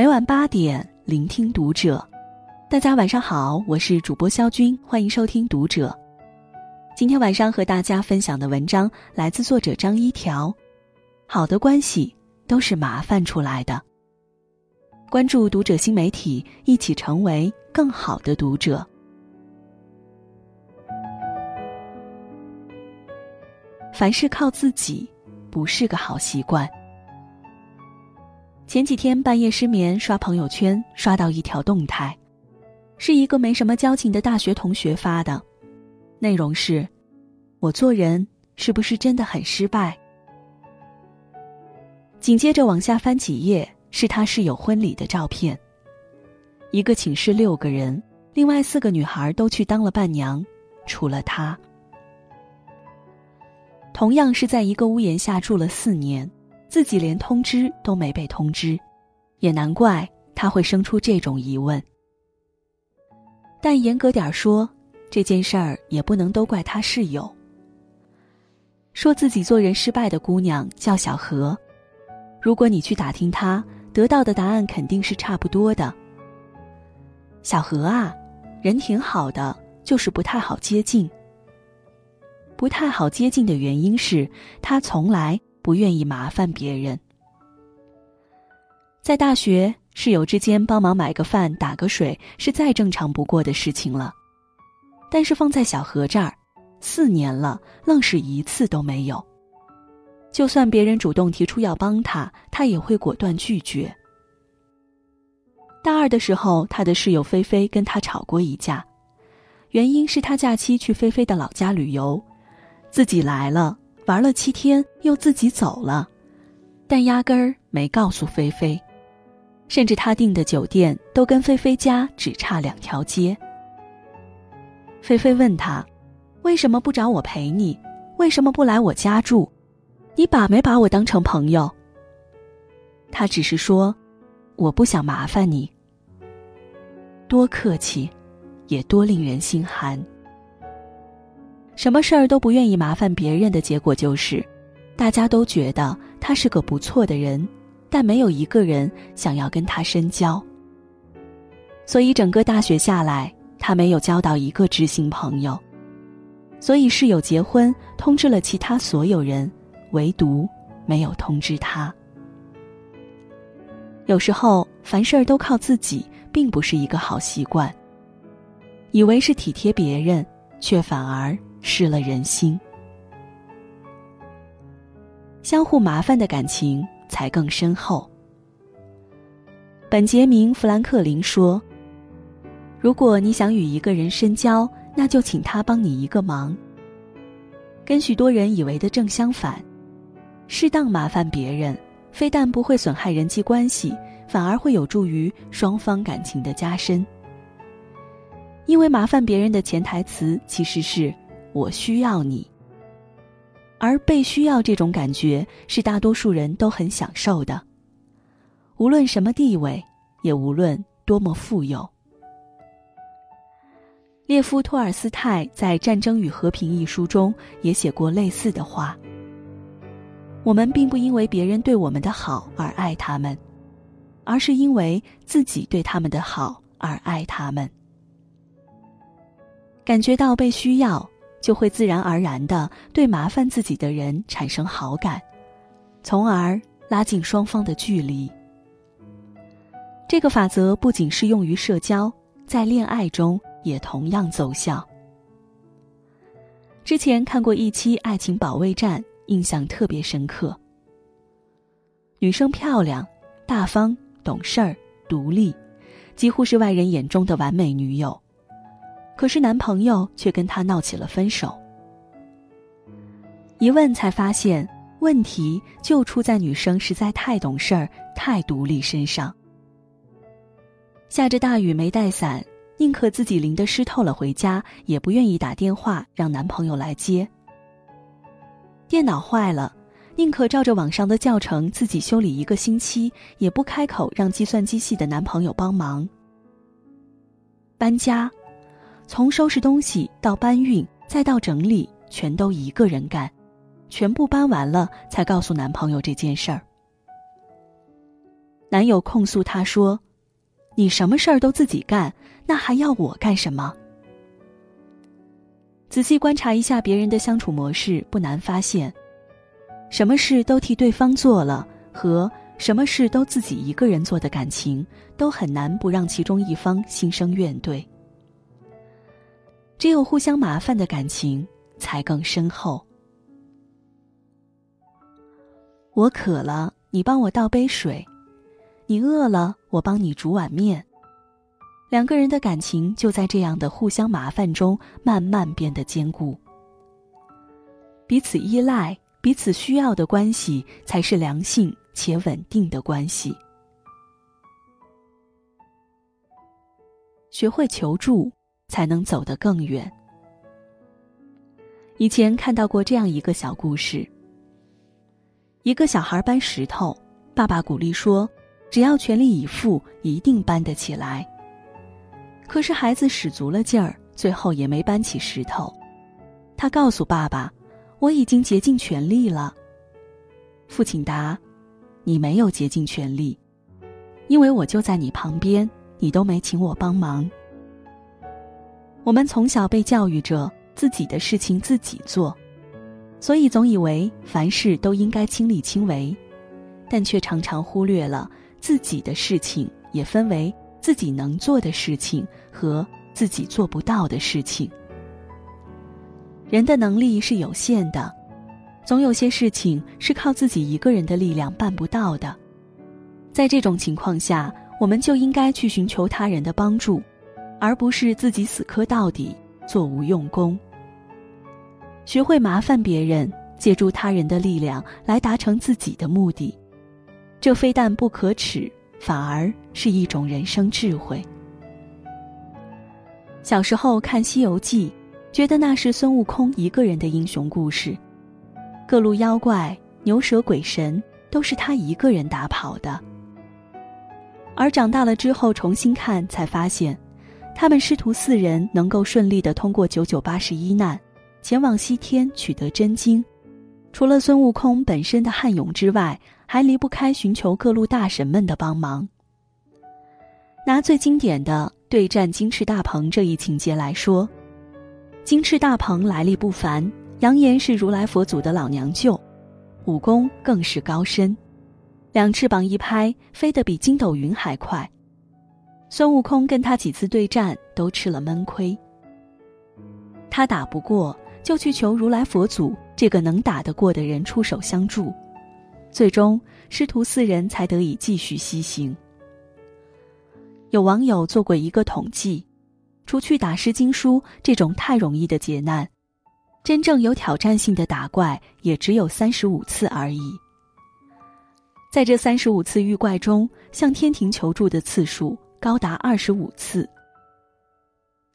每晚八点，聆听读者。大家晚上好，我是主播肖军，欢迎收听读者。今天晚上和大家分享的文章来自作者张一条。好的关系都是麻烦出来的。关注读者新媒体，一起成为更好的读者。凡事靠自己，不是个好习惯。前几天半夜失眠，刷朋友圈，刷到一条动态，是一个没什么交情的大学同学发的，内容是：我做人是不是真的很失败？紧接着往下翻几页，是他室友婚礼的照片。一个寝室六个人，另外四个女孩都去当了伴娘，除了他。同样是在一个屋檐下住了四年。自己连通知都没被通知，也难怪他会生出这种疑问。但严格点说，这件事儿也不能都怪他室友。说自己做人失败的姑娘叫小何，如果你去打听她，得到的答案肯定是差不多的。小何啊，人挺好的，就是不太好接近。不太好接近的原因是，他从来。不愿意麻烦别人，在大学室友之间帮忙买个饭、打个水是再正常不过的事情了。但是放在小何这儿，四年了，愣是一次都没有。就算别人主动提出要帮他，他也会果断拒绝。大二的时候，他的室友菲菲跟他吵过一架，原因是他假期去菲菲的老家旅游，自己来了。玩了七天，又自己走了，但压根儿没告诉菲菲，甚至他订的酒店都跟菲菲家只差两条街。菲菲问他：“为什么不找我陪你？为什么不来我家住？你把没把我当成朋友？”他只是说：“我不想麻烦你。”多客气，也多令人心寒。什么事儿都不愿意麻烦别人的结果就是，大家都觉得他是个不错的人，但没有一个人想要跟他深交。所以整个大学下来，他没有交到一个知心朋友。所以室友结婚通知了其他所有人，唯独没有通知他。有时候凡事都靠自己，并不是一个好习惯。以为是体贴别人，却反而。失了人心，相互麻烦的感情才更深厚。本杰明·富兰克林说：“如果你想与一个人深交，那就请他帮你一个忙。”跟许多人以为的正相反，适当麻烦别人，非但不会损害人际关系，反而会有助于双方感情的加深。因为麻烦别人的潜台词其实是。我需要你，而被需要这种感觉是大多数人都很享受的。无论什么地位，也无论多么富有。列夫·托尔斯泰在《战争与和平》一书中也写过类似的话：“我们并不因为别人对我们的好而爱他们，而是因为自己对他们的好而爱他们。”感觉到被需要。就会自然而然的对麻烦自己的人产生好感，从而拉近双方的距离。这个法则不仅适用于社交，在恋爱中也同样奏效。之前看过一期《爱情保卫战》，印象特别深刻。女生漂亮、大方、懂事儿、独立，几乎是外人眼中的完美女友。可是男朋友却跟她闹起了分手。一问才发现，问题就出在女生实在太懂事儿、太独立身上。下着大雨没带伞，宁可自己淋得湿透了回家，也不愿意打电话让男朋友来接。电脑坏了，宁可照着网上的教程自己修理一个星期，也不开口让计算机系的男朋友帮忙。搬家。从收拾东西到搬运，再到整理，全都一个人干，全部搬完了才告诉男朋友这件事儿。男友控诉她说：“你什么事儿都自己干，那还要我干什么？”仔细观察一下别人的相处模式，不难发现，什么事都替对方做了和什么事都自己一个人做的感情，都很难不让其中一方心生怨怼。只有互相麻烦的感情才更深厚。我渴了，你帮我倒杯水；你饿了，我帮你煮碗面。两个人的感情就在这样的互相麻烦中慢慢变得坚固。彼此依赖、彼此需要的关系，才是良性且稳定的关系。学会求助，才能走得更远。以前看到过这样一个小故事：一个小孩搬石头，爸爸鼓励说：“只要全力以赴，一定搬得起来。”可是孩子使足了劲儿，最后也没搬起石头。他告诉爸爸：“我已经竭尽全力了。”父亲答：“你没有竭尽全力，因为我就在你旁边，你都没请我帮忙。”我们从小被教育着自己的事情自己做，所以总以为凡事都应该亲力亲为，但却常常忽略了自己的事情也分为。自己能做的事情和自己做不到的事情。人的能力是有限的，总有些事情是靠自己一个人的力量办不到的。在这种情况下，我们就应该去寻求他人的帮助，而不是自己死磕到底，做无用功。学会麻烦别人，借助他人的力量来达成自己的目的，这非但不可耻。反而是一种人生智慧。小时候看《西游记》，觉得那是孙悟空一个人的英雄故事，各路妖怪、牛蛇鬼神都是他一个人打跑的。而长大了之后重新看，才发现，他们师徒四人能够顺利的通过九九八十一难，前往西天取得真经，除了孙悟空本身的悍勇之外。还离不开寻求各路大神们的帮忙。拿最经典的对战金翅大鹏这一情节来说，金翅大鹏来历不凡，扬言是如来佛祖的老娘舅，武功更是高深，两翅膀一拍，飞得比筋斗云还快。孙悟空跟他几次对战都吃了闷亏，他打不过，就去求如来佛祖这个能打得过的人出手相助。最终，师徒四人才得以继续西行。有网友做过一个统计，除去打失经书这种太容易的劫难，真正有挑战性的打怪也只有三十五次而已。在这三十五次遇怪中，向天庭求助的次数高达二十五次。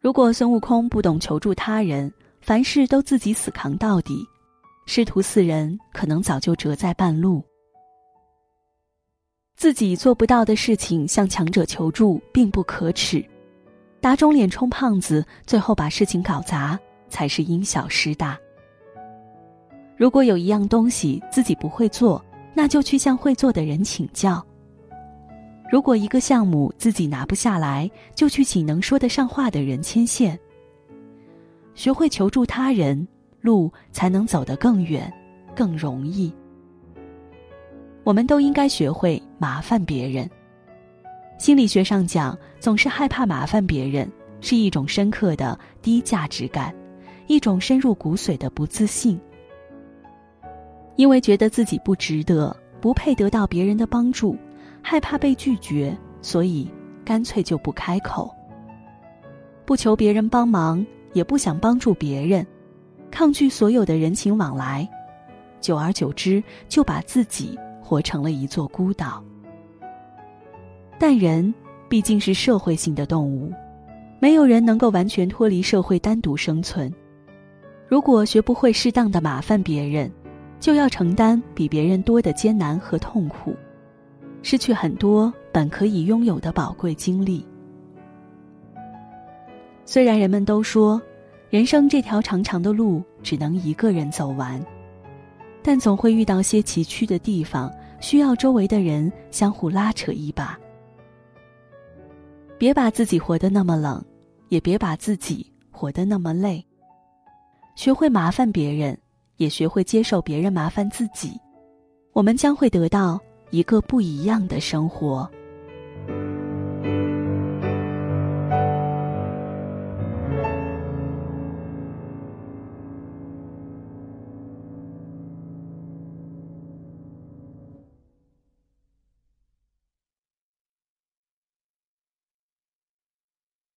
如果孙悟空不懂求助他人，凡事都自己死扛到底。师徒四人可能早就折在半路。自己做不到的事情向强者求助并不可耻，打肿脸充胖子，最后把事情搞砸才是因小失大。如果有一样东西自己不会做，那就去向会做的人请教；如果一个项目自己拿不下来，就去请能说得上话的人牵线。学会求助他人。路才能走得更远，更容易。我们都应该学会麻烦别人。心理学上讲，总是害怕麻烦别人，是一种深刻的低价值感，一种深入骨髓的不自信。因为觉得自己不值得，不配得到别人的帮助，害怕被拒绝，所以干脆就不开口，不求别人帮忙，也不想帮助别人。抗拒所有的人情往来，久而久之就把自己活成了一座孤岛。但人毕竟是社会性的动物，没有人能够完全脱离社会单独生存。如果学不会适当的麻烦别人，就要承担比别人多的艰难和痛苦，失去很多本可以拥有的宝贵经历。虽然人们都说。人生这条长长的路，只能一个人走完，但总会遇到些崎岖的地方，需要周围的人相互拉扯一把。别把自己活得那么冷，也别把自己活得那么累。学会麻烦别人，也学会接受别人麻烦自己，我们将会得到一个不一样的生活。